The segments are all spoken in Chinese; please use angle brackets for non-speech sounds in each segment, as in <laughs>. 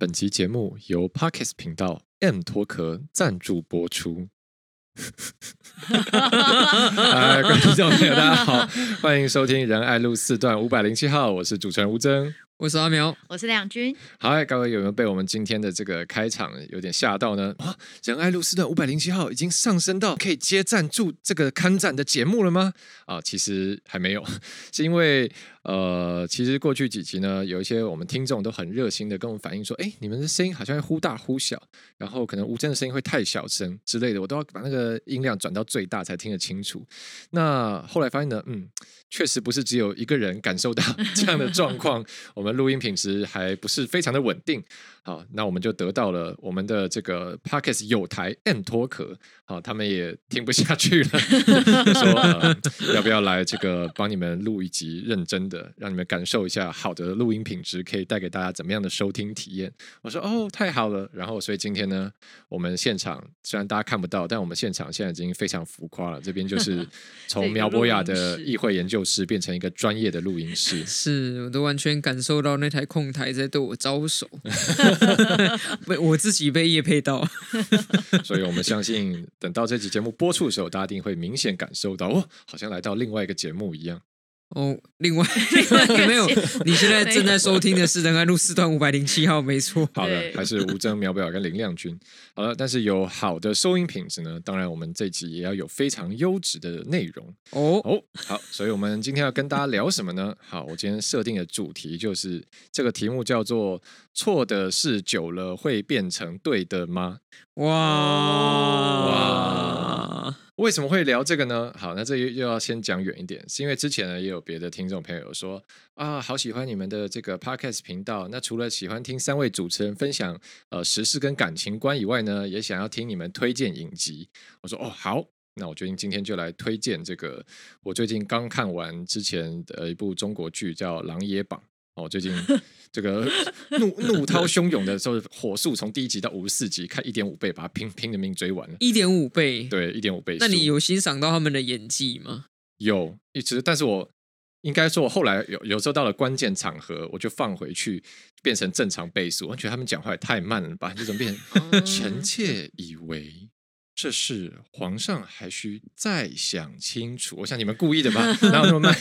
本集节目由 Parkes 频道 M 脱壳赞助播出。<laughs> 嗨，各位听众朋友，大家好，欢迎收听仁爱路四段五百零七号，我是主持人吴峥。我是阿苗，我是亮君。嗨，各位有没有被我们今天的这个开场有点吓到呢？啊，仁爱路四段五百零七号已经上升到可以接赞助这个看展的节目了吗？啊，其实还没有，是因为呃，其实过去几集呢，有一些我们听众都很热心的跟我们反映说，哎，你们的声音好像会忽大忽小，然后可能吴真的声音会太小声之类的，我都要把那个音量转到最大才听得清楚。那后来发现呢，嗯，确实不是只有一个人感受到这样的状况，我们。录音品质还不是非常的稳定，好，那我们就得到了我们的这个 podcast 有台 M 脱壳，好，他们也听不下去了，<laughs> 说、呃、要不要来这个帮你们录一集认真的，让你们感受一下好的录音品质可以带给大家怎么样的收听体验。我说哦，太好了，然后所以今天呢，我们现场虽然大家看不到，但我们现场现在已经非常浮夸了，这边就 <laughs> 是从苗博雅的议会研究室变成一个专业的录音室，是我都完全感受。到那台控台在对我招手，<laughs> 被 <laughs> 被我自己被夜配到，<laughs> 所以我们相信，等到这集节目播出的时候，大家一定会明显感受到，哦，好像来到另外一个节目一样。哦，另外，<laughs> 另外有没有？<laughs> 你现在正在收听的是仁爱路四段五百零七号，没错。好的，还是吴征、苗表跟林亮君。<laughs> 好了，但是有好的收音品质呢，当然我们这集也要有非常优质的内容哦哦。好，所以我们今天要跟大家聊什么呢？好，我今天设定的主题就是这个题目叫做“错的事久了会变成对的吗？”哇哇！为什么会聊这个呢？好，那这又又要先讲远一点，是因为之前呢也有别的听众朋友说啊，好喜欢你们的这个 podcast 频道。那除了喜欢听三位主持人分享呃时事跟感情观以外呢，也想要听你们推荐影集。我说哦好，那我决定今天就来推荐这个我最近刚看完之前的一部中国剧叫《琅琊榜》。哦，最近这个怒 <laughs> 怒涛汹涌的时候，火速从第一集到五十四集，看一点五倍，把它拼拼了命追完了。一点五倍，对，一点五倍。那你有欣赏到他们的演技吗？有，一直，但是我应该说，我后来有有时候到了关键场合，我就放回去，变成正常倍速。我觉得他们讲话也太慢了吧？就怎么变成 <laughs> 臣妾以为。这事皇上还需再想清楚。我想你们故意的吧？哪有那么慢？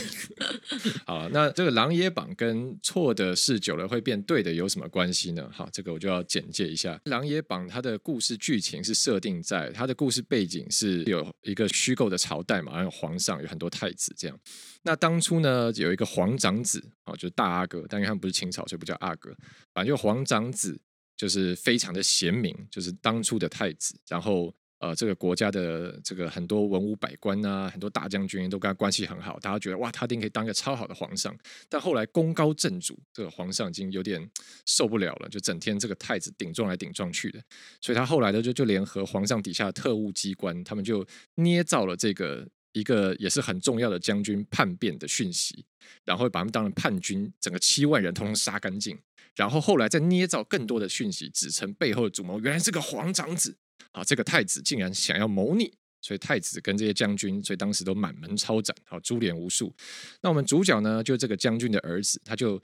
<laughs> 好，那这个《琅琊榜》跟错的事久了会变对的有什么关系呢？好，这个我就要简介一下《琅琊榜》。它的故事剧情是设定在它的故事背景是有一个虚构的朝代嘛，然后皇上有很多太子这样。那当初呢，有一个皇长子啊，就是大阿哥，但因为他们不是清朝，所以不叫阿哥。反正就皇长子就是非常的贤明，就是当初的太子，然后。呃，这个国家的这个很多文武百官啊，很多大将军都跟他关系很好，大家觉得哇，他一定可以当一个超好的皇上。但后来功高震主，这个皇上已经有点受不了了，就整天这个太子顶撞来顶撞去的，所以他后来呢就就联合皇上底下的特务机关，他们就捏造了这个一个也是很重要的将军叛变的讯息，然后把他们当成叛军，整个七万人通通杀干净，然后后来再捏造更多的讯息，指称背后的主谋原来是个皇长子。啊，这个太子竟然想要谋逆，所以太子跟这些将军，所以当时都满门抄斩，啊，株连无数。那我们主角呢，就这个将军的儿子，他就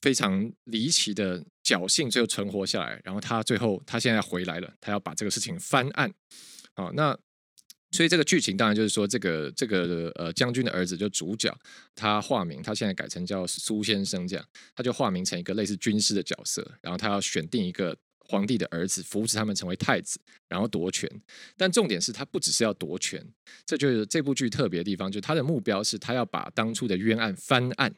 非常离奇的侥幸，最后存活下来。然后他最后，他现在回来了，他要把这个事情翻案。好，那所以这个剧情当然就是说，这个这个呃将军的儿子就主角，他化名，他现在改成叫苏先生，这样他就化名成一个类似军师的角色，然后他要选定一个。皇帝的儿子扶持他们成为太子，然后夺权。但重点是他不只是要夺权，这就是这部剧特别的地方，就是他的目标是他要把当初的冤案翻案。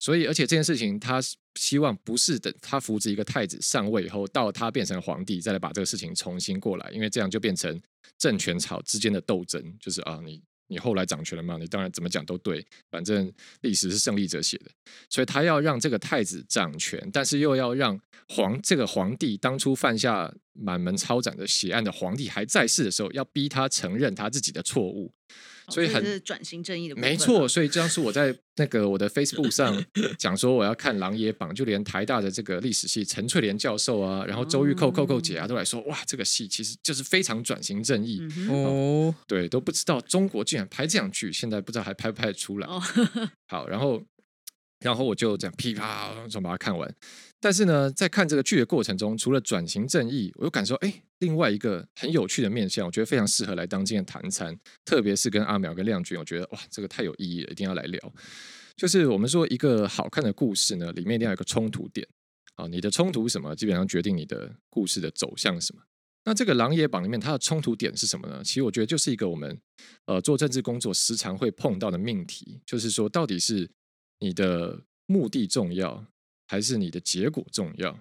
所以，而且这件事情他希望不是等他扶持一个太子上位以后，到他变成皇帝再来把这个事情重新过来，因为这样就变成政权朝之间的斗争，就是啊你。你后来掌权了嘛？你当然怎么讲都对，反正历史是胜利者写的，所以他要让这个太子掌权，但是又要让皇这个皇帝当初犯下满门抄斩的血案的皇帝还在世的时候，要逼他承认他自己的错误。所以很是转型正义的，没错。所以这样是我在那个我的 Facebook 上 <laughs> 讲说我要看《琅琊榜》，就连台大的这个历史系陈翠莲教授啊，然后周玉蔻、蔻蔻姐啊，都来说哇，这个戏其实就是非常转型正义哦。对，都不知道中国竟然拍这样剧，现在不知道还拍不拍得出来。<laughs> 好，然后然后我就这样噼啪从把它看完。但是呢，在看这个剧的过程中，除了转型正义，我又感受哎，另外一个很有趣的面向，我觉得非常适合来当今天谈餐，特别是跟阿苗跟亮君，我觉得哇，这个太有意义了，一定要来聊。就是我们说一个好看的故事呢，里面一定要有个冲突点啊，你的冲突什么，基本上决定你的故事的走向什么。那这个《琅琊榜》里面它的冲突点是什么呢？其实我觉得就是一个我们呃做政治工作时常会碰到的命题，就是说到底是你的目的重要。还是你的结果重要？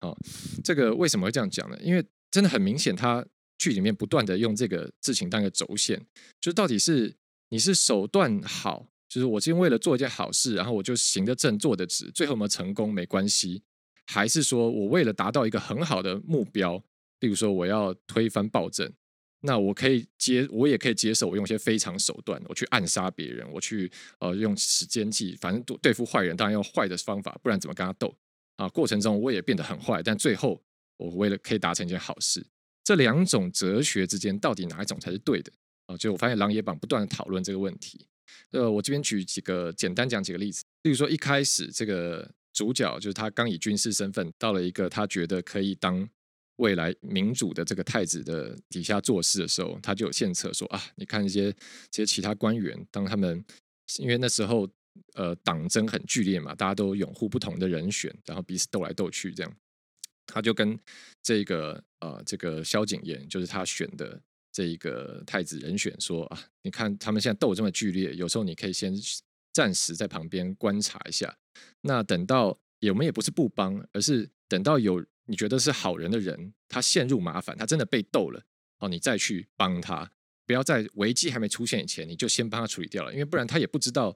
好，这个为什么会这样讲呢？因为真的很明显，他剧里面不断的用这个事情当一个轴线，就到底是你是手段好，就是我今天为了做一件好事，然后我就行得正、坐得直，最后有没有成功没关系，还是说我为了达到一个很好的目标，例如说我要推翻暴政。那我可以接，我也可以接受，我用一些非常手段，我去暗杀别人，我去呃用时间计，反正对付坏人，当然用坏的方法，不然怎么跟他斗啊？过程中我也变得很坏，但最后我为了可以达成一件好事，这两种哲学之间到底哪一种才是对的啊？就我发现《琅琊榜》不断的讨论这个问题。呃，我这边举几个简单讲几个例子，例如说一开始这个主角就是他刚以军事身份到了一个他觉得可以当。未来民主的这个太子的底下做事的时候，他就有献策说啊，你看一些这些其他官员，当他们因为那时候呃党争很剧烈嘛，大家都拥护不同的人选，然后彼此斗来斗去这样，他就跟这个呃这个萧景琰，就是他选的这一个太子人选说啊，你看他们现在斗这么剧烈，有时候你可以先暂时在旁边观察一下，那等到也我们也不是不帮，而是等到有。你觉得是好人的人，他陷入麻烦，他真的被斗了哦，你再去帮他，不要在危机还没出现以前，你就先帮他处理掉了，因为不然他也不知道，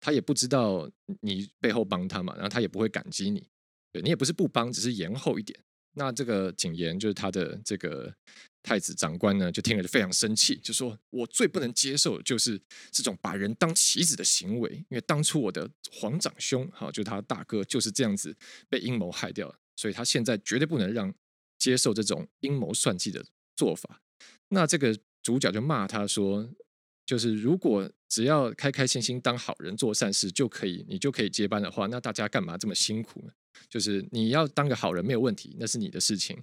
他也不知道你背后帮他嘛，然后他也不会感激你，对，你也不是不帮，只是延后一点。那这个景言就是他的这个太子长官呢，就听了就非常生气，就说我最不能接受的就是这种把人当棋子的行为，因为当初我的皇长兄哈，就他大哥就是这样子被阴谋害掉。所以他现在绝对不能让接受这种阴谋算计的做法。那这个主角就骂他说：“就是如果只要开开心心当好人做善事就可以，你就可以接班的话，那大家干嘛这么辛苦呢？就是你要当个好人没有问题，那是你的事情，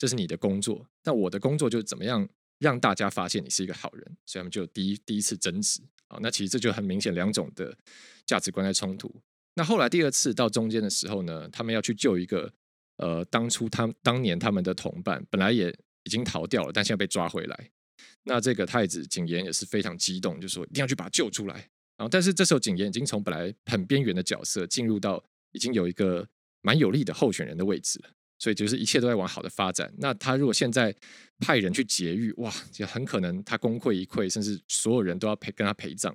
这是你的工作。那我的工作就是怎么样让大家发现你是一个好人。所以他们就第一第一次争执啊。那其实这就很明显两种的价值观在冲突。那后来第二次到中间的时候呢，他们要去救一个。呃，当初他当年他们的同伴本来也已经逃掉了，但现在被抓回来。那这个太子景琰也是非常激动，就说一定要去把他救出来。然后，但是这时候景琰已经从本来很边缘的角色进入到已经有一个蛮有利的候选人的位置了，所以就是一切都在往好的发展。那他如果现在派人去劫狱，哇，就很可能他功亏一篑，甚至所有人都要陪跟他陪葬。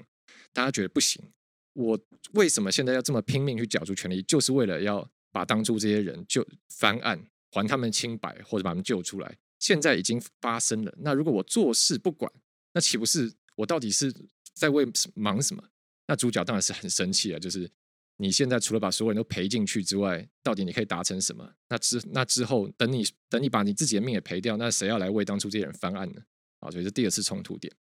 大家觉得不行，我为什么现在要这么拼命去角逐权力，就是为了要。把当初这些人就翻案，还他们清白，或者把他们救出来。现在已经发生了，那如果我做事不管，那岂不是我到底是在为忙什么？那主角当然是很生气啊，就是你现在除了把所有人都赔进去之外，到底你可以达成什么？那之那之后，等你等你把你自己的命也赔掉，那谁要来为当初这些人翻案呢？啊，所以这第二次冲突点。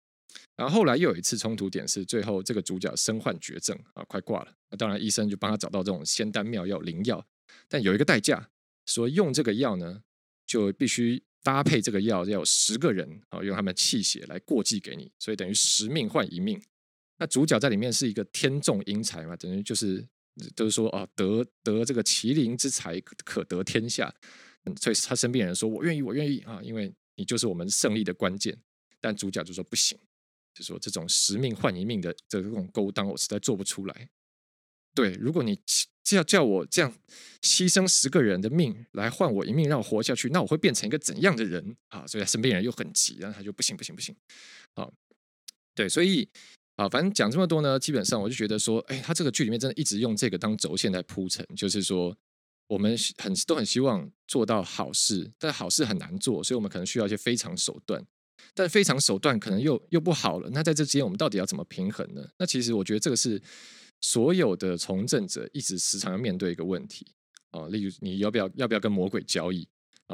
然后后来又有一次冲突点是最后这个主角身患绝症啊，快挂了。那当然医生就帮他找到这种仙丹妙药灵药。但有一个代价，说用这个药呢，就必须搭配这个药，要有十个人啊，用他们的气血来过继给你，所以等于十命换一命。那主角在里面是一个天纵英才嘛，等于就是都是说啊，得得这个麒麟之才，可得天下。所以他身边人说：“我愿意，我愿意啊，因为你就是我们胜利的关键。”但主角就说：“不行，就说这种十命换一命的这种勾当，我实在做不出来。”对，如果你叫叫我这样牺牲十个人的命来换我一命，让我活下去，那我会变成一个怎样的人啊？所以他身边人又很急，然后他就不行不行不行。好，对，所以啊，反正讲这么多呢，基本上我就觉得说，哎，他这个剧里面真的一直用这个当轴线来铺陈，就是说我们很都很希望做到好事，但好事很难做，所以我们可能需要一些非常手段，但非常手段可能又又不好了。那在这之间，我们到底要怎么平衡呢？那其实我觉得这个是。所有的从政者一直时常要面对一个问题啊，例如你要不要要不要跟魔鬼交易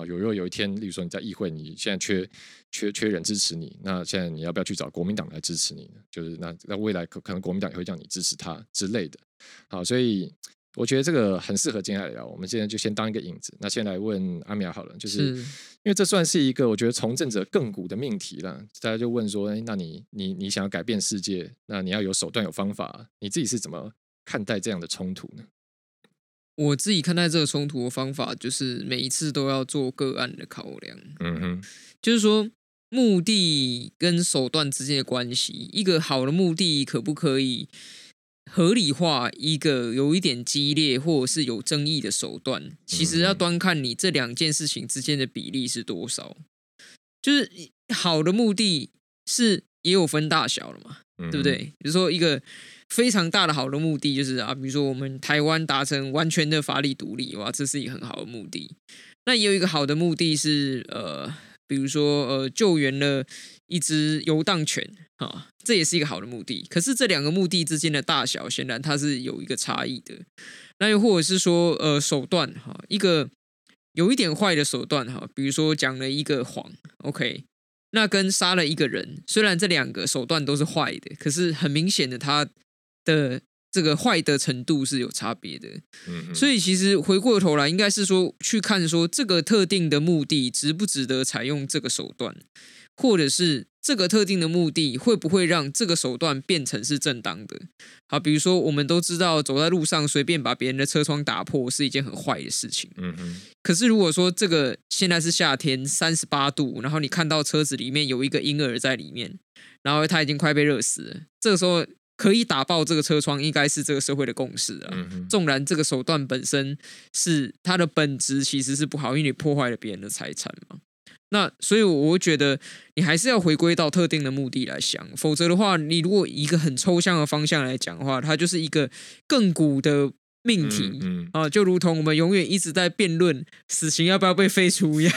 啊？有如果有一天，例如说你在议会，你现在缺缺缺人支持你，那现在你要不要去找国民党来支持你呢？就是那那未来可可能国民党也会叫你支持他之类的。好，所以我觉得这个很适合接下来聊。我们现在就先当一个影子，那先来问阿米尔好了，就是，是因为这算是一个我觉得从政者亘古的命题了。大家就问说，哎，那你你你想要改变世界，那你要有手段有方法，你自己是怎么看待这样的冲突呢？我自己看待这个冲突的方法，就是每一次都要做个案的考量。嗯哼，就是说目的跟手段之间的关系，一个好的目的可不可以？合理化一个有一点激烈或者是有争议的手段，其实要端看你这两件事情之间的比例是多少。就是好的目的是也有分大小了嘛，对不对？比如说一个非常大的好的目的就是啊，比如说我们台湾达成完全的法理独立，哇，这是一个很好的目的。那也有一个好的目的是呃。比如说，呃，救援了一只游荡犬，啊，这也是一个好的目的。可是这两个目的之间的大小，显然它是有一个差异的。那又或者是说，呃，手段，哈，一个有一点坏的手段，哈，比如说讲了一个谎，OK，那跟杀了一个人，虽然这两个手段都是坏的，可是很明显的，它的。这个坏的程度是有差别的，所以其实回过头来，应该是说去看说这个特定的目的值不值得采用这个手段，或者是这个特定的目的会不会让这个手段变成是正当的。好，比如说我们都知道走在路上随便把别人的车窗打破是一件很坏的事情，可是如果说这个现在是夏天三十八度，然后你看到车子里面有一个婴儿在里面，然后他已经快被热死了，这个时候。可以打爆这个车窗，应该是这个社会的共识啊。纵然这个手段本身是它的本质其实是不好，因为你破坏了别人的财产嘛。那所以我会觉得你还是要回归到特定的目的来想，否则的话，你如果以一个很抽象的方向来讲的话，它就是一个亘古的。命题啊、嗯嗯呃，就如同我们永远一直在辩论死刑要不要被废除一样。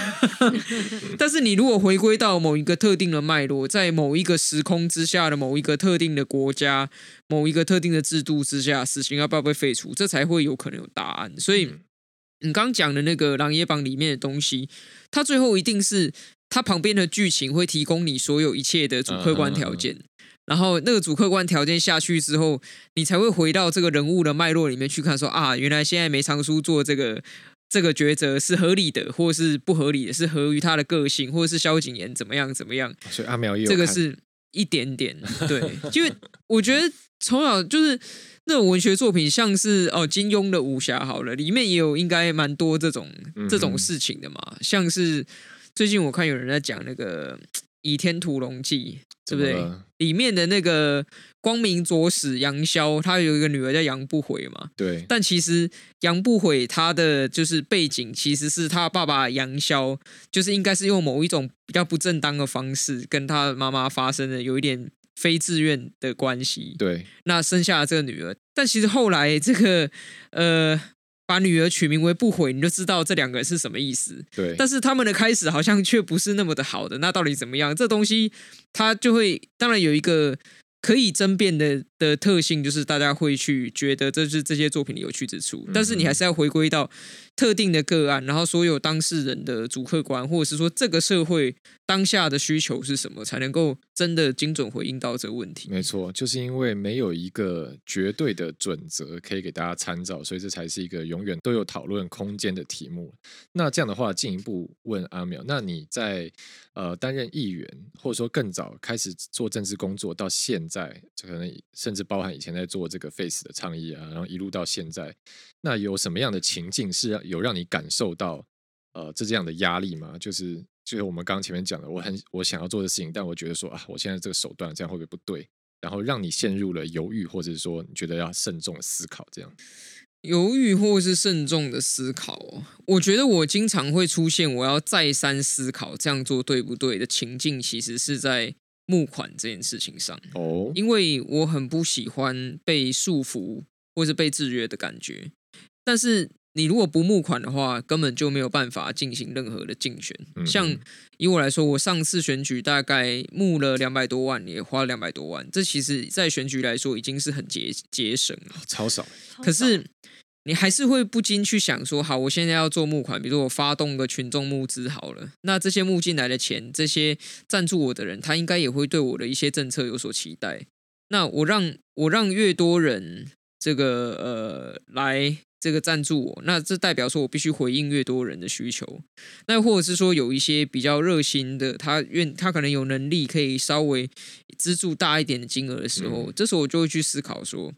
<laughs> 但是你如果回归到某一个特定的脉络，在某一个时空之下的某一个特定的国家、某一个特定的制度之下，死刑要不要被废除，这才会有可能有答案。所以你刚讲的那个《琅琊榜》里面的东西，它最后一定是它旁边的剧情会提供你所有一切的主客观条件。嗯嗯嗯然后那个主客观条件下去之后，你才会回到这个人物的脉络里面去看说，说啊，原来现在梅长苏做这个这个抉择是合理的，或是不合理的，是合于他的个性，或者是萧景琰怎么样怎么样。所以阿苗这个是一点点对，<laughs> 因为我觉得从小就是那种文学作品，像是哦金庸的武侠好了，里面也有应该蛮多这种这种事情的嘛，嗯、像是最近我看有人在讲那个。《倚天屠龙记》对不对？里面的那个光明左使杨逍，他有一个女儿叫杨不悔嘛。对。但其实杨不悔他的就是背景，其实是他爸爸杨逍，就是应该是用某一种比较不正当的方式，跟他妈妈发生了有一点非自愿的关系。对。那生下了这个女儿，但其实后来这个呃。把女儿取名为不悔，你就知道这两个人是什么意思。对，但是他们的开始好像却不是那么的好的。那到底怎么样？这东西它就会，当然有一个。可以争辩的的特性就是大家会去觉得这是这些作品的有趣之处，但是你还是要回归到特定的个案，然后所有当事人的主客观，或者是说这个社会当下的需求是什么，才能够真的精准回应到这个问题。没错，就是因为没有一个绝对的准则可以给大家参照，所以这才是一个永远都有讨论空间的题目。那这样的话，进一步问阿淼，那你在呃担任议员，或者说更早开始做政治工作到现在。在，可能甚甚至包含以前在做这个 face 的倡议啊，然后一路到现在，那有什么样的情境是有让你感受到呃这这样的压力吗？就是就是我们刚刚前面讲的，我很我想要做的事情，但我觉得说啊，我现在这个手段这样会不会不对？然后让你陷入了犹豫，或者是说你觉得要慎重思考这样。犹豫或是慎重的思考，我觉得我经常会出现我要再三思考这样做对不对的情境，其实是在。募款这件事情上，哦，因为我很不喜欢被束缚或是被制约的感觉。但是你如果不募款的话，根本就没有办法进行任何的竞选。嗯、像以我来说，我上次选举大概募了两百多万，也花了两百多万，这其实在选举来说已经是很节节省了，超少。可是。你还是会不禁去想说，好，我现在要做募款，比如我发动个群众募资好了，那这些募进来的钱，这些赞助我的人，他应该也会对我的一些政策有所期待。那我让我让越多人这个呃来这个赞助我，那这代表说我必须回应越多人的需求。那或者是说有一些比较热心的，他愿他可能有能力可以稍微资助大一点的金额的时候，嗯、这时候我就会去思考说，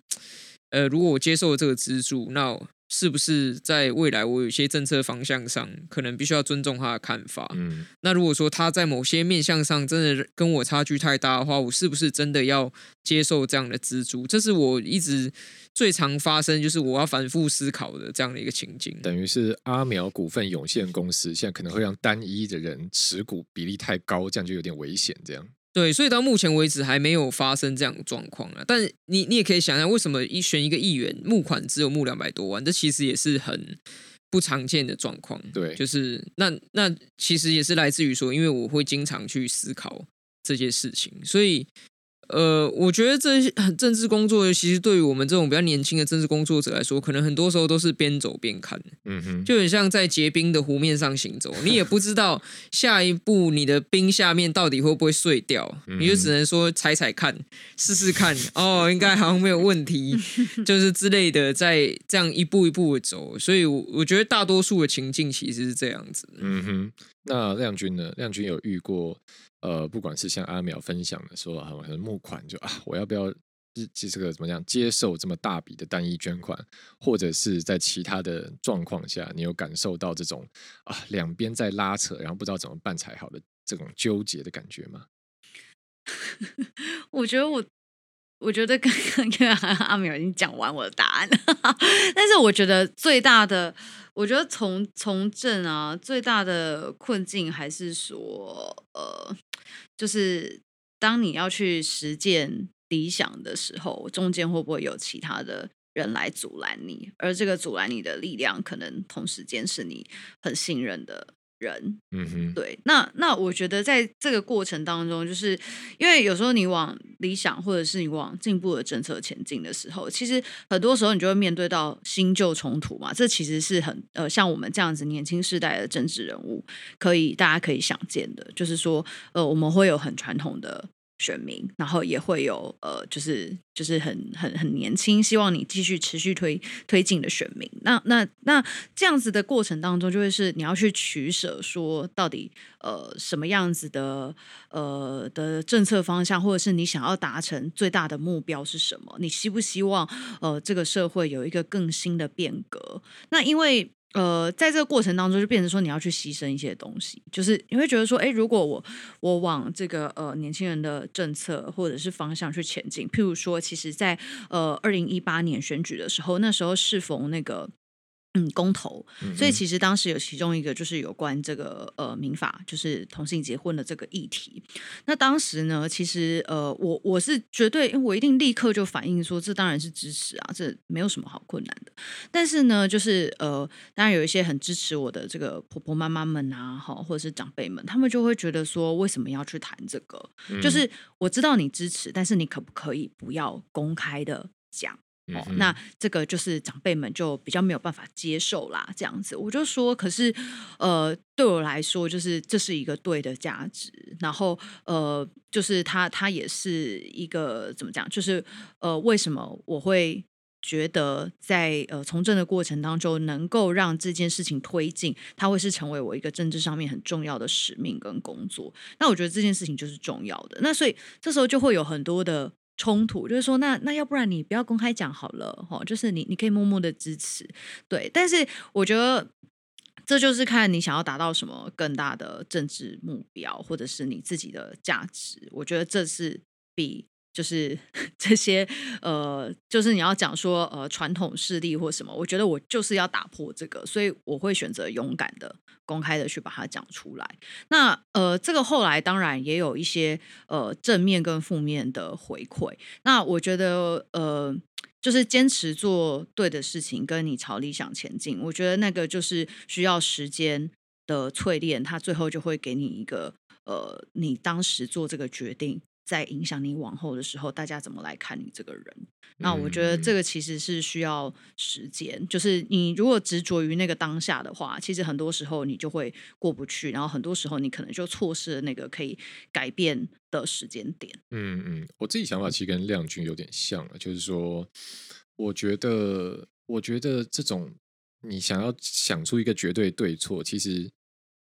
呃，如果我接受了这个资助，那是不是在未来我有些政策方向上可能必须要尊重他的看法？嗯，那如果说他在某些面向上真的跟我差距太大的话，我是不是真的要接受这样的资助？这是我一直最常发生，就是我要反复思考的这样的一个情景。等于是阿苗股份有限公司现在可能会让单一的人持股比例太高，这样就有点危险。这样。对，所以到目前为止还没有发生这样的状况啊。但你你也可以想想，为什么一选一个议员募款只有募两百多万？这其实也是很不常见的状况。对，就是那那其实也是来自于说，因为我会经常去思考这些事情，所以。呃，我觉得这些政治工作，其实对于我们这种比较年轻的政治工作者来说，可能很多时候都是边走边看，嗯哼，就很像在结冰的湖面上行走，你也不知道 <laughs> 下一步你的冰下面到底会不会碎掉，嗯、你就只能说踩踩看，试试看，哦，应该好像没有问题，<laughs> 就是之类的，在这样一步一步的走，所以我，我觉得大多数的情境其实是这样子，嗯哼。那亮君呢？亮君有遇过？呃，不管是像阿淼分享的说，好像募款就啊，我要不要这这个怎么样接受这么大笔的单一捐款，或者是在其他的状况下，你有感受到这种啊两边在拉扯，然后不知道怎么办才好的这种纠结的感觉吗？<laughs> 我觉得我，我觉得刚刚因为阿苗已经讲完我的答案了，<laughs> 但是我觉得最大的。我觉得从从政啊，最大的困境还是说，呃，就是当你要去实践理想的时候，中间会不会有其他的人来阻拦你？而这个阻拦你的力量，可能同时间是你很信任的。人，嗯哼，对，那那我觉得在这个过程当中，就是因为有时候你往理想或者是你往进步的政策前进的时候，其实很多时候你就会面对到新旧冲突嘛。这其实是很呃，像我们这样子年轻世代的政治人物，可以大家可以想见的，就是说呃，我们会有很传统的。选民，然后也会有呃，就是就是很很很年轻，希望你继续持续推推进的选民。那那那这样子的过程当中，就会是你要去取舍，说到底呃什么样子的呃的政策方向，或者是你想要达成最大的目标是什么？你希不希望呃这个社会有一个更新的变革？那因为。呃，在这个过程当中，就变成说你要去牺牲一些东西，就是你会觉得说，哎，如果我我往这个呃年轻人的政策或者是方向去前进，譬如说，其实在呃二零一八年选举的时候，那时候适逢那个。嗯，公投，所以其实当时有其中一个就是有关这个呃民法，就是同性结婚的这个议题。那当时呢，其实呃我我是绝对，因为我一定立刻就反映说，这当然是支持啊，这没有什么好困难的。但是呢，就是呃，当然有一些很支持我的这个婆婆妈妈们啊，哈，或者是长辈们，他们就会觉得说，为什么要去谈这个？嗯、就是我知道你支持，但是你可不可以不要公开的讲？哦，那这个就是长辈们就比较没有办法接受啦，这样子，我就说，可是，呃，对我来说，就是这是一个对的价值，然后，呃，就是他他也是一个怎么讲，就是呃，为什么我会觉得在呃从政的过程当中，能够让这件事情推进，它会是成为我一个政治上面很重要的使命跟工作。那我觉得这件事情就是重要的，那所以这时候就会有很多的。冲突就是说，那那要不然你不要公开讲好了，齁，就是你你可以默默的支持，对。但是我觉得这就是看你想要达到什么更大的政治目标，或者是你自己的价值。我觉得这是比。就是 <laughs> 这些呃，就是你要讲说呃传统势力或什么，我觉得我就是要打破这个，所以我会选择勇敢的、公开的去把它讲出来。那呃，这个后来当然也有一些呃正面跟负面的回馈。那我觉得呃，就是坚持做对的事情，跟你朝理想前进，我觉得那个就是需要时间的淬炼，它最后就会给你一个呃，你当时做这个决定。在影响你往后的时候，大家怎么来看你这个人？那我觉得这个其实是需要时间。嗯、就是你如果执着于那个当下的话，其实很多时候你就会过不去，然后很多时候你可能就错失了那个可以改变的时间点。嗯嗯，我自己想法其实跟亮君有点像了，就是说，我觉得，我觉得这种你想要想出一个绝对对错，其实。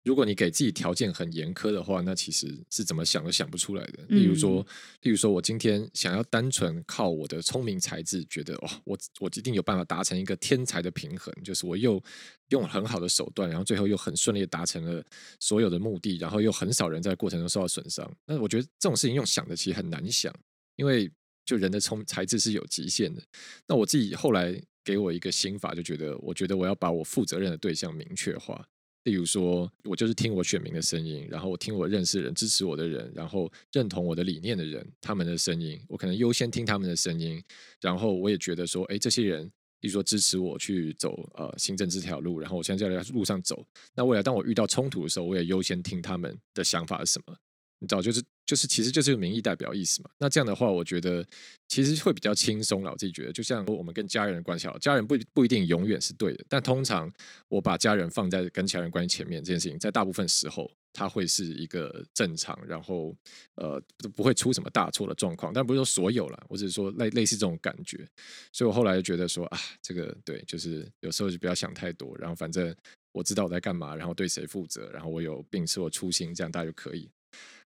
如果你给自己条件很严苛的话，那其实是怎么想都想不出来的。例如说，例如说我今天想要单纯靠我的聪明才智，觉得哦，我我一定有办法达成一个天才的平衡，就是我又用很好的手段，然后最后又很顺利的达成了所有的目的，然后又很少人在过程中受到损伤。那我觉得这种事情用想的其实很难想，因为就人的聪才智是有极限的。那我自己后来给我一个心法，就觉得我觉得我要把我负责任的对象明确化。例如说，我就是听我选民的声音，然后我听我认识人、支持我的人，然后认同我的理念的人，他们的声音，我可能优先听他们的声音。然后我也觉得说，哎，这些人，例如说支持我去走呃行政这条路，然后我现在在路上走，那未来当我遇到冲突的时候，我也优先听他们的想法是什么。你知道，就是就是，其实就是个民意代表意思嘛。那这样的话，我觉得其实会比较轻松了。我自己觉得，就像我们跟家人的关系好，家人不不一定永远是对的，但通常我把家人放在跟家人关系前面这件事情，在大部分时候，它会是一个正常，然后呃不会出什么大错的状况。但不是说所有了，我只是说类类似这种感觉。所以我后来就觉得说啊，这个对，就是有时候就不要想太多，然后反正我知道我在干嘛，然后对谁负责，然后我有秉持我初心，这样大家就可以。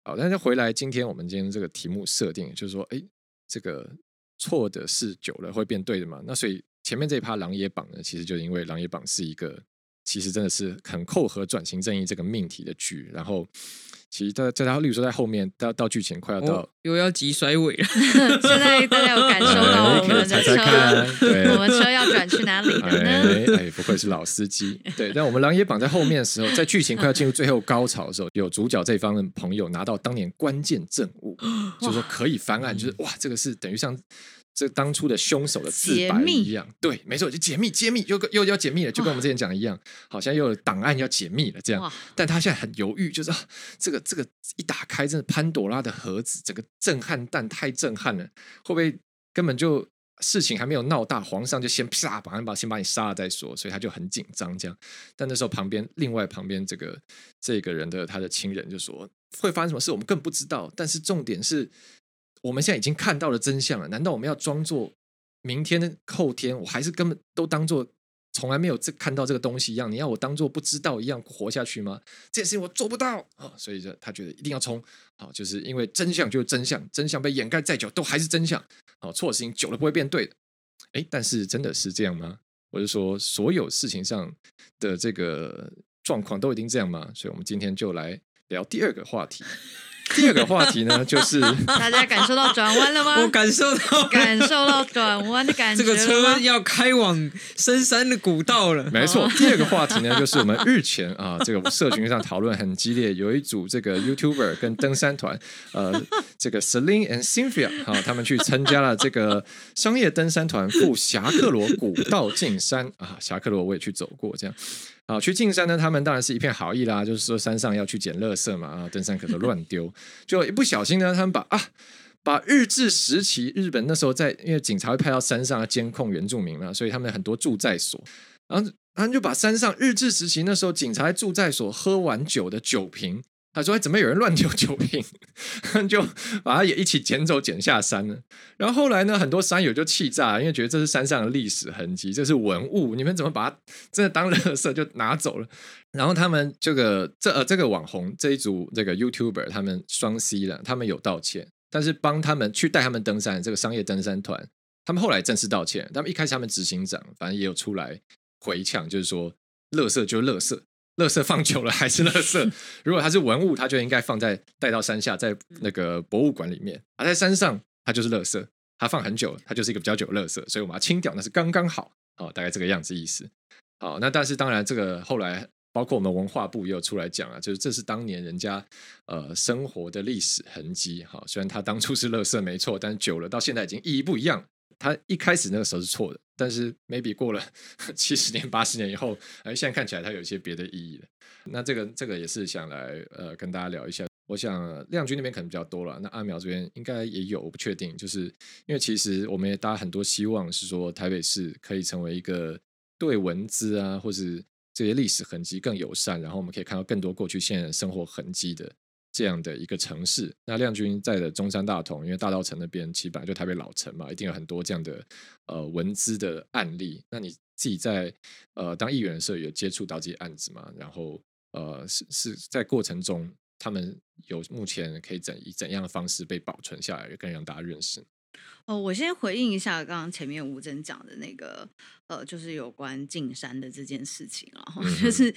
好，但是回来，今天我们今天这个题目设定就是说，哎，这个错的是久了会变对的嘛？那所以前面这一趴《狼野榜》呢，其实就是因为《狼野榜》是一个其实真的是很扣合转型正义这个命题的剧，然后。其实在在他，例如说在后面到到剧情快要到，哦、又要急甩尾了。<laughs> 现在大家有感受到我们的车，猜猜看对我们车要转去哪里了呢？哎，哎，不愧是老司机。对，但我们《琅琊榜》在后面的时候，在剧情快要进入最后高潮的时候，有主角这方的朋友拿到当年关键证物，<gasps> 就是说可以翻案，就是哇，这个是等于像。这当初的凶手的自白一样，对，没错，就解密，揭密，又又要解密了，就跟我们之前讲的一样，好像又有档案要解密了这样。但他现在很犹豫，就是这个这个一打开，真的潘朵拉的盒子，整个震撼弹太震撼了，会不会根本就事情还没有闹大，皇上就先啪把把先把你杀了再说，所以他就很紧张这样。但那时候旁边另外旁边这个这个人的他的亲人就说会发生什么事，我们更不知道。但是重点是。我们现在已经看到了真相了，难道我们要装作明天、后天，我还是根本都当做从来没有这看到这个东西一样？你要我当做不知道一样活下去吗？这件事情我做不到啊、所以说他觉得一定要冲，好、就是因为真相就是真相，真相被掩盖再久都还是真相。好、错的事情久了不会变对的。诶，但是真的是这样吗？我是说所有事情上的这个状况都一定这样吗？所以我们今天就来聊第二个话题。第二个话题呢，就是 <laughs> 大家感受到转弯了吗？<laughs> 我感受到，感受到转弯的感觉。这个车要开往深山的古道了。没错，第二个话题呢，就是我们日前啊，这个社群上讨论很激烈，有一组这个 YouTuber <laughs> 跟登山团，呃，这个 Celine and Cynthia 啊，他们去参加了这个商业登山团赴侠客罗古道进山啊，侠客罗我也去走过，这样。啊，去进山呢，他们当然是一片好意啦，就是说山上要去捡垃圾嘛，啊，登山可都乱丢，就一不小心呢，他们把啊，把日治时期日本那时候在，因为警察会派到山上监控原住民嘛，所以他们很多住在所，然后他们就把山上日治时期那时候警察住在所喝完酒的酒瓶。他说：“怎么有人乱丢 <laughs> 酒瓶？”就把他也一起捡走，捡下山了。然后后来呢，很多山友就气炸，因为觉得这是山上的历史痕迹，这是文物，你们怎么把它真的当垃圾就拿走了？然后他们这个这呃这个网红这一组这个 YouTuber 他们双 C 了，他们有道歉，但是帮他们去带他们登山这个商业登山团，他们后来正式道歉。他们一开始他们执行长反正也有出来回呛，就是说垃圾就是垃圾。垃圾放久了还是垃圾。<laughs> 如果它是文物，它就应该放在带到山下，在那个博物馆里面。而在山上，它就是垃圾。它放很久，它就是一个比较久的垃圾，所以我们把它清掉，那是刚刚好。哦，大概这个样子意思。好，那但是当然，这个后来包括我们文化部也有出来讲啊，就是这是当年人家呃生活的历史痕迹。哈，虽然它当初是垃圾没错，但久了到现在已经意义不一样。他一开始那个时候是错的，但是 maybe 过了 <laughs> 七十年、八十年以后，哎，现在看起来它有一些别的意义了。那这个这个也是想来呃跟大家聊一下。我想亮君那边可能比较多了，那阿苗这边应该也有，我不确定。就是因为其实我们也大家很多希望是说台北市可以成为一个对文字啊，或是这些历史痕迹更友善，然后我们可以看到更多过去现在生活痕迹的这样的一个城市。那亮君在的中山大同，因为大稻埕那边其实本来就台北老城嘛，一定有很多这样的呃文资的案例。那你自己在呃当议员的时候有接触到这些案子吗？然后呃是是在过程中，他们有目前可以怎以怎样的方式被保存下来，更让大家认识？哦，我先回应一下刚刚前面吴真讲的那个，呃，就是有关进山的这件事情啊，嗯、哼就是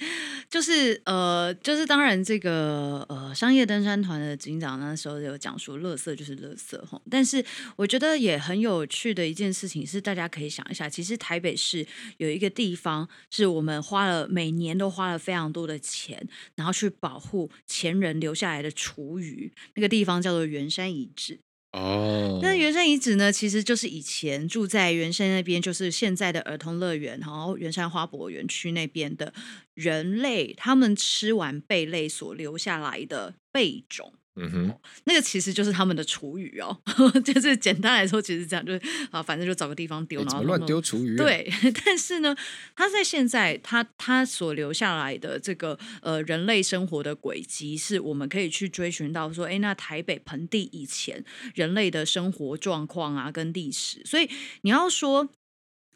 就是呃，就是当然这个呃商业登山团的警长那时候有讲说，垃圾就是垃圾哈，但是我觉得也很有趣的一件事情是，大家可以想一下，其实台北市有一个地方是我们花了每年都花了非常多的钱，然后去保护前人留下来的厨余，那个地方叫做圆山遗址。哦，那原山遗址呢，其实就是以前住在原山那边，就是现在的儿童乐园，然后原山花博园区那边的人类，他们吃完贝类所留下来的贝种。嗯哼，那个其实就是他们的厨余哦，<laughs> 就是简单来说，其实这样就是啊，反正就找个地方丢，然后乱丢厨余。对，<laughs> 但是呢，他在现在他他所留下来的这个呃人类生活的轨迹，是我们可以去追寻到说，哎，那台北盆地以前人类的生活状况啊，跟历史，所以你要说。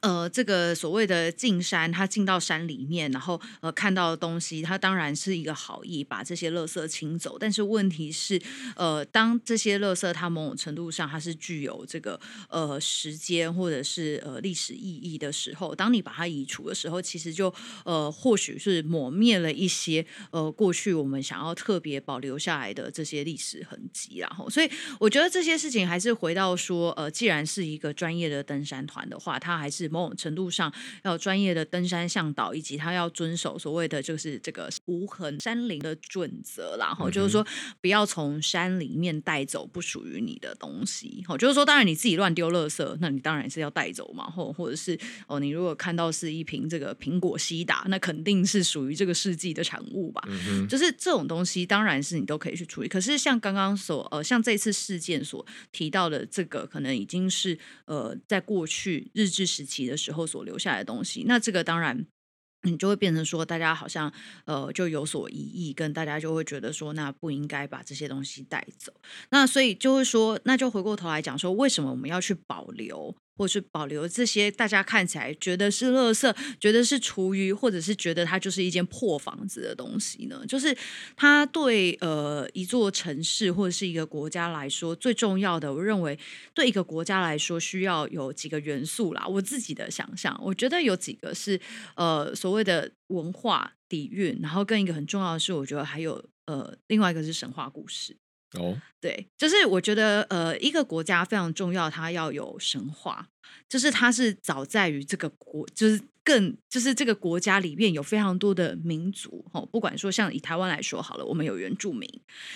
呃，这个所谓的进山，他进到山里面，然后呃看到的东西，他当然是一个好意，把这些垃圾清走。但是问题是，呃，当这些垃圾它某种程度上它是具有这个呃时间或者是呃历史意义的时候，当你把它移除的时候，其实就呃或许是抹灭了一些呃过去我们想要特别保留下来的这些历史痕迹。然后，所以我觉得这些事情还是回到说，呃，既然是一个专业的登山团的话，它还是。某种程度上要有专业的登山向导，以及他要遵守所谓的就是这个无痕山林的准则，然后就是说不要从山里面带走不属于你的东西。好，就是说当然你自己乱丢垃圾，那你当然是要带走嘛。或或者是哦，你如果看到是一瓶这个苹果西打，那肯定是属于这个世纪的产物吧。嗯哼，就是这种东西当然是你都可以去处理。可是像刚刚所呃像这次事件所提到的这个，可能已经是呃在过去日治时期。的时候所留下来的东西，那这个当然，你就会变成说，大家好像呃就有所疑义，跟大家就会觉得说，那不应该把这些东西带走。那所以就会说，那就回过头来讲说，为什么我们要去保留？或是保留这些大家看起来觉得是垃圾，觉得是厨余，或者是觉得它就是一间破房子的东西呢？就是它对呃一座城市或者是一个国家来说最重要的，我认为对一个国家来说需要有几个元素啦。我自己的想象，我觉得有几个是呃所谓的文化底蕴，然后更一个很重要的是，我觉得还有呃另外一个是神话故事。哦，对，就是我觉得，呃，一个国家非常重要，它要有神话，就是它是早在于这个国，就是。更就是这个国家里面有非常多的民族，哦，不管说像以台湾来说好了，我们有原住民，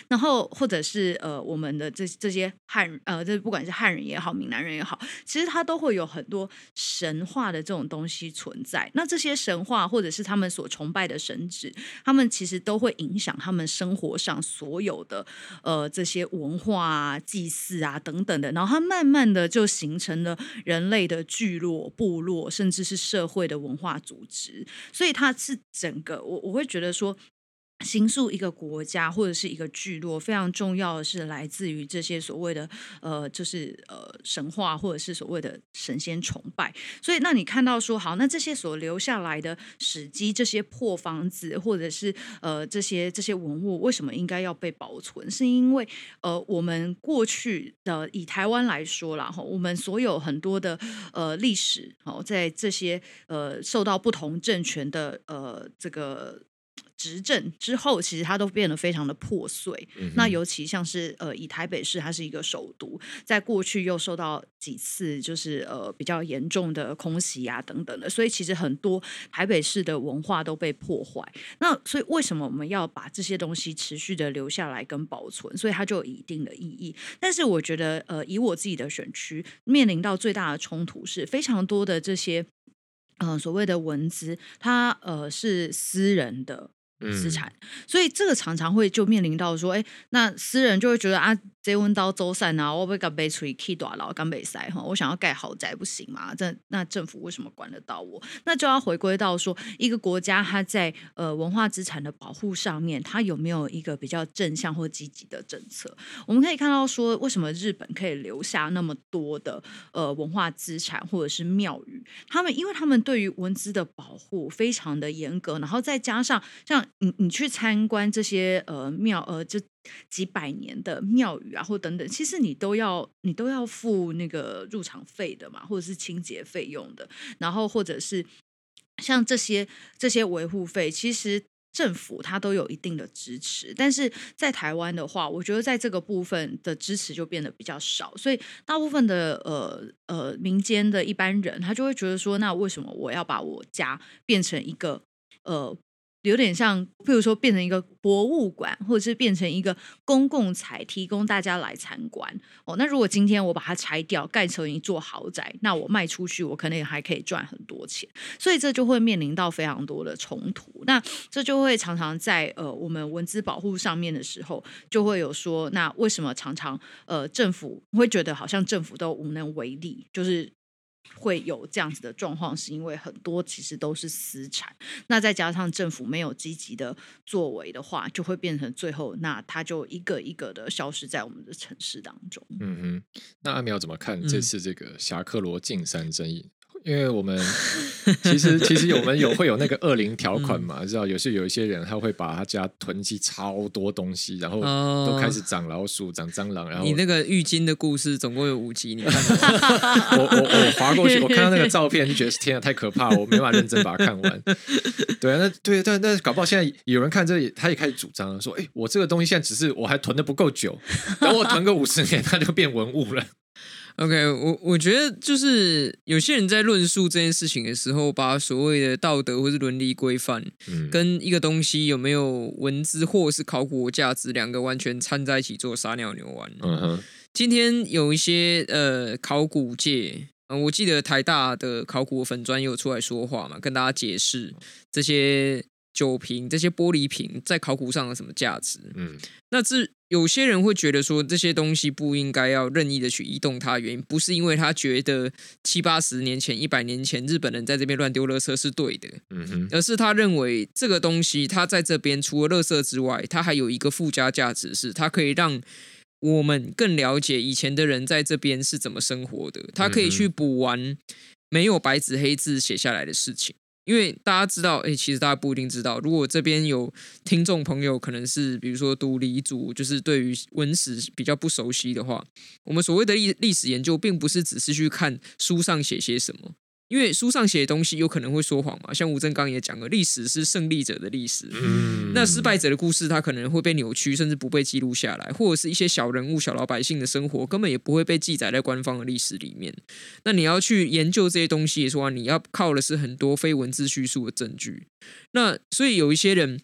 然后或者是呃我们的这这些汉呃这不管是汉人也好，闽南人也好，其实它都会有很多神话的这种东西存在。那这些神话或者是他们所崇拜的神祇，他们其实都会影响他们生活上所有的呃这些文化啊、祭祀啊等等的，然后它慢慢的就形成了人类的聚落、部落，甚至是社会的。文化组织，所以它是整个我我会觉得说，形塑一个国家或者是一个聚落，非常重要的是来自于这些所谓的呃，就是呃神话或者是所谓的神仙崇拜。所以，那你看到说好，那这些所留下来的史迹，这些破房子或者是呃这些这些文物，为什么应该要被保存？是因为呃我们过去的以台湾来说啦，哈，我们所有很多的呃历史哦，在这些呃受到不同政权的呃这个。执政之后，其实它都变得非常的破碎。嗯、那尤其像是呃，以台北市它是一个首都，在过去又受到几次就是呃比较严重的空袭啊等等的，所以其实很多台北市的文化都被破坏。那所以为什么我们要把这些东西持续的留下来跟保存？所以它就有一定的意义。但是我觉得呃，以我自己的选区面临到最大的冲突是非常多的这些呃所谓的文资，它呃是私人的。资产，所以这个常常会就面临到说，哎，那私人就会觉得啊，这问到周三啊，我被赶被处理 key 短了，赶被塞哈，我想要盖豪宅不行吗？这那政府为什么管得到我？那就要回归到说，一个国家它在呃文化资产的保护上面，它有没有一个比较正向或积极的政策？我们可以看到说，为什么日本可以留下那么多的呃文化资产或者是庙宇？他们因为他们对于文字的保护非常的严格，然后再加上像你你去参观这些呃庙呃这。几百年的庙宇啊，或等等，其实你都要你都要付那个入场费的嘛，或者是清洁费用的，然后或者是像这些这些维护费，其实政府它都有一定的支持。但是在台湾的话，我觉得在这个部分的支持就变得比较少，所以大部分的呃呃民间的一般人，他就会觉得说，那为什么我要把我家变成一个呃？有点像，譬如说变成一个博物馆，或者是变成一个公共财，提供大家来参观。哦，那如果今天我把它拆掉，盖成一座豪宅，那我卖出去，我可能也还可以赚很多钱。所以这就会面临到非常多的冲突。那这就会常常在呃我们文字保护上面的时候，就会有说，那为什么常常呃政府会觉得好像政府都无能为力，就是。会有这样子的状况，是因为很多其实都是私产，那再加上政府没有积极的作为的话，就会变成最后，那它就一个一个的消失在我们的城市当中。嗯哼，那阿苗怎么看这次这个侠客罗进山争议？嗯因为我们其实 <laughs> 其实我们有会有那个恶灵条款嘛，嗯、知道有些有一些人他会把他家囤积超多东西，然后都开始长老鼠、长蟑螂。然后你那个浴巾的故事总共有五集，你看 <laughs> 我我我划过去，我看到那个照片就觉得天啊，太可怕了，我没办法认真把它看完。对啊，那对，但但搞不好现在有人看这里，他也开始主张说，哎，我这个东西现在只是我还囤的不够久，等我囤个五十年，它就变文物了。OK，我我觉得就是有些人在论述这件事情的时候，把所谓的道德或是伦理规范，嗯，跟一个东西有没有文字或是考古价值两个完全掺在一起做撒尿牛丸。嗯哼，今天有一些呃考古界，嗯，我记得台大的考古粉专有出来说话嘛，跟大家解释这些。酒瓶这些玻璃瓶在考古上有什么价值？嗯，那这有些人会觉得说，这些东西不应该要任意的去移动它，原因不是因为他觉得七八十年前、一百年前日本人在这边乱丢垃圾是对的，嗯哼，而是他认为这个东西它在这边除了垃圾之外，它还有一个附加价值，是它可以让我们更了解以前的人在这边是怎么生活的，它可以去补完没有白纸黑字写下来的事情。因为大家知道，哎，其实大家不一定知道。如果这边有听众朋友，可能是比如说读黎族，就是对于文史比较不熟悉的话，我们所谓的历历史研究，并不是只是去看书上写些什么。因为书上写的东西有可能会说谎嘛，像吴正刚也讲了，历史是胜利者的历史，嗯，那失败者的故事，它可能会被扭曲，甚至不被记录下来，或者是一些小人物、小老百姓的生活，根本也不会被记载在官方的历史里面。那你要去研究这些东西的时候，你要靠的是很多非文字叙述的证据。那所以有一些人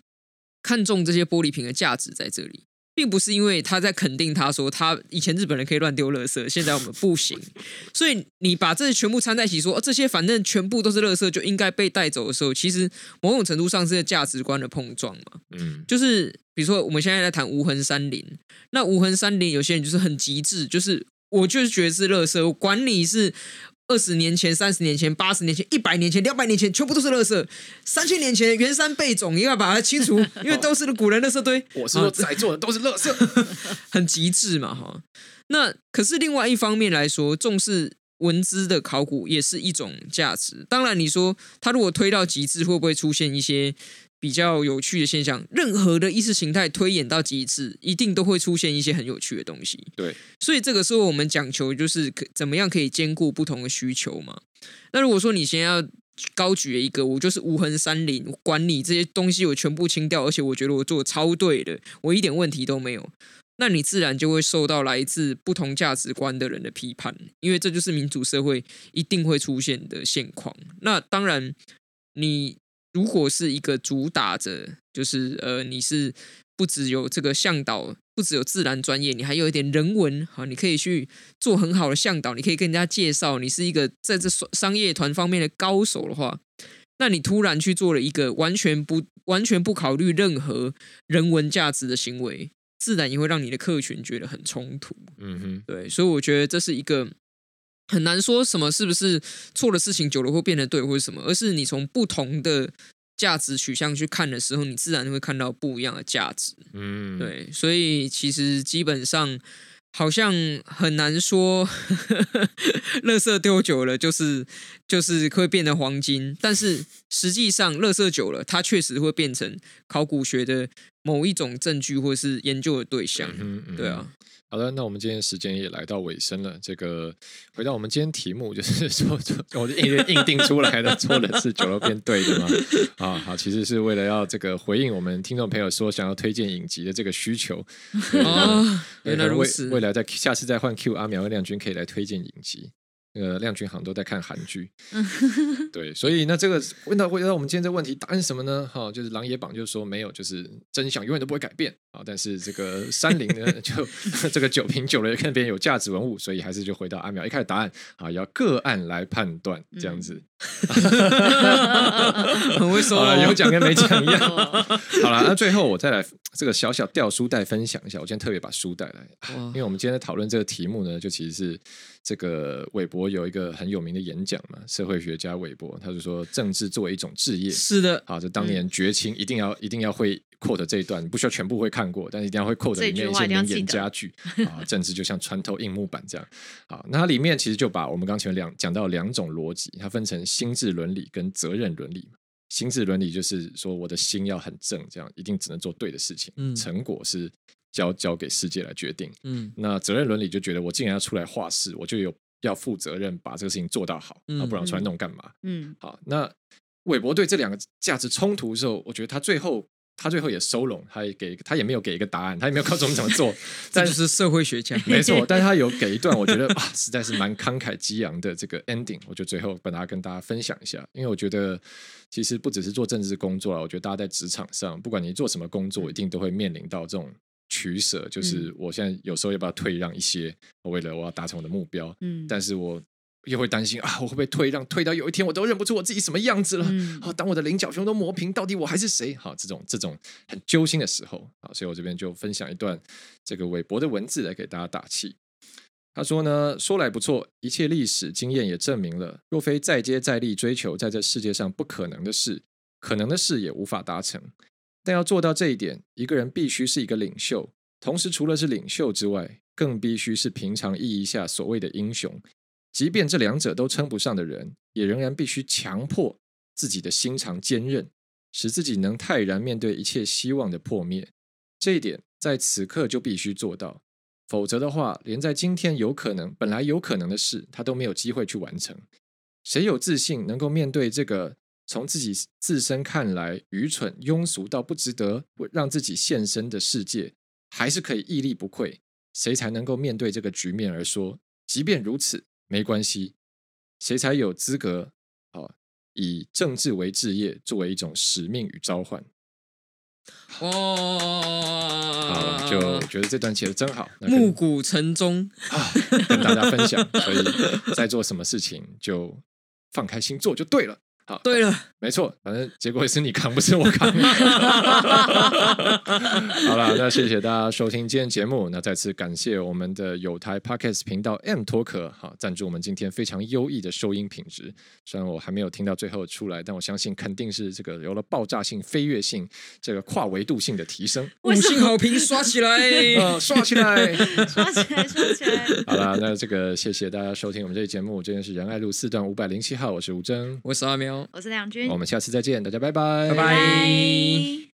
看中这些玻璃瓶的价值在这里。并不是因为他在肯定他说他以前日本人可以乱丢垃圾，现在我们不行，所以你把这些全部掺在一起说，哦，这些反正全部都是垃圾，就应该被带走的时候，其实某种程度上是个价值观的碰撞嘛。嗯，就是比如说我们现在在谈无痕山林，那无痕山林有些人就是很极致，就是我就是觉得是垃圾，我管你是。二十年前、三十年前、八十年前、一百年前、两百年前，全部都是垃圾。三千年前原山贝种，你要把它清除，<laughs> 因为都是古人垃圾堆。我是说，在座的都是垃圾，<laughs> 很极致嘛，哈。那可是另外一方面来说，重视文字的考古也是一种价值。当然，你说他如果推到极致，会不会出现一些？比较有趣的现象，任何的意识形态推演到极致，一定都会出现一些很有趣的东西。对，所以这个时候我们讲求就是可怎么样可以兼顾不同的需求嘛。那如果说你先要高举一个，我就是无痕山林，管你这些东西我全部清掉，而且我觉得我做的超对的，我一点问题都没有，那你自然就会受到来自不同价值观的人的批判，因为这就是民主社会一定会出现的现况。那当然你。如果是一个主打着，就是呃，你是不只有这个向导，不只有自然专业，你还有一点人文，好，你可以去做很好的向导，你可以跟人家介绍你是一个在这商业团方面的高手的话，那你突然去做了一个完全不完全不考虑任何人文价值的行为，自然也会让你的客群觉得很冲突。嗯哼，对，所以我觉得这是一个很难说什么是不是错的事情，久了会变得对，或者什么，而是你从不同的价值取向去看的时候，你自然会看到不一样的价值。嗯，对，所以其实基本上。好像很难说，<laughs> 垃圾丢久了就是就是会变得黄金，但是实际上，垃圾久了，它确实会变成考古学的某一种证据或是研究的对象。嗯嗯、对啊。好的，那我们今天时间也来到尾声了。这个回到我们今天题目，就是说，我就硬硬定出来的，错的是酒肉变对的吗？<laughs> 啊，好，其实是为了要这个回应我们听众朋友说想要推荐影集的这个需求。哦，原来如此。未来在下次再换 Q 阿苗和亮君可以来推荐影集。那个亮君好像都在看韩剧，<laughs> 对，所以那这个问到回到我们今天这个问题，答案是什么呢？哈，就是琅琊榜就是说没有，就是真相永远都不会改变啊。但是这个山林呢，<laughs> 就 <laughs> 这个酒瓶久了也看别人有价值文物，所以还是就回到阿苗一开始答案啊，要个案来判断这样子。很会说，有讲跟没讲一样。好了，那最后我再来这个小小掉书袋分享一下，我今天特别把书带来，因为我们今天在讨论这个题目呢，就其实是。这个韦伯有一个很有名的演讲嘛，社会学家韦伯，他就说政治作为一种志业，是的，好，就当年绝情一定要、嗯、一定要会 quote 这一段，不需要全部会看过，但是一定要会 quote 里面一些名言佳句啊，政治就像穿透硬木板这样，好，那它里面其实就把我们刚前面两讲到两种逻辑，它分成心智伦理跟责任伦理。心智伦理就是说我的心要很正，这样一定只能做对的事情，嗯、成果是。交交给世界来决定，嗯，那责任伦理就觉得我既然要出来画事，我就有要负责任把这个事情做到好，嗯、不然我出来弄干嘛？嗯，好，那韦伯对这两个价值冲突的时候，我觉得他最后他最后也收拢，他也给他也没有给一个答案，他也没有告诉我们怎么做，<laughs> 但是社会学家 <laughs> 没错，<laughs> 但是他有给一段我觉得啊，实在是蛮慷慨激昂的这个 ending，我就最后把它跟大家分享一下，因为我觉得其实不只是做政治工作啊，我觉得大家在职场上，不管你做什么工作，一定都会面临到这种。取舍就是，我现在有时候要不要退让一些，我为了我要达成我的目标，嗯，但是我又会担心啊，我会不会退让，退到有一天我都认不出我自己什么样子了，嗯，啊，当我的棱角胸都磨平，到底我还是谁？好，这种这种很揪心的时候，啊，所以我这边就分享一段这个韦伯的文字来给大家打气。他说呢，说来不错，一切历史经验也证明了，若非再接再厉追求在这世界上不可能的事，可能的事也无法达成。但要做到这一点，一个人必须是一个领袖，同时除了是领袖之外，更必须是平常意义下所谓的英雄。即便这两者都称不上的人，也仍然必须强迫自己的心肠坚韧，使自己能泰然面对一切希望的破灭。这一点在此刻就必须做到，否则的话，连在今天有可能、本来有可能的事，他都没有机会去完成。谁有自信能够面对这个？从自己自身看来愚蠢庸俗到不值得让自己献身的世界，还是可以屹立不愧。谁才能够面对这个局面而说，即便如此没关系？谁才有资格啊？以政治为志业，作为一种使命与召唤？哦，好，就觉得这段写的真好，暮鼓晨钟啊，跟大家分享。所以在做什么事情，就放开心做就对了。好，对了，没错，反正结果也是你扛，不是我扛。<laughs> 好了，那谢谢大家收听今天节目。那再次感谢我们的有台 Podcast 频道 MTalker 好赞助我们今天非常优异的收音品质。虽然我还没有听到最后出来，但我相信肯定是这个有了爆炸性、飞跃性、这个跨维度性的提升。五星好评刷起来，<laughs> 呃、刷起来，<laughs> 刷起来，刷起来。好了，那这个谢谢大家收听我们这期节目。这边是仁爱路四段五百零七号，我是吴峥，我是阿苗。我是梁君，我们下次再见，大家拜拜，拜拜。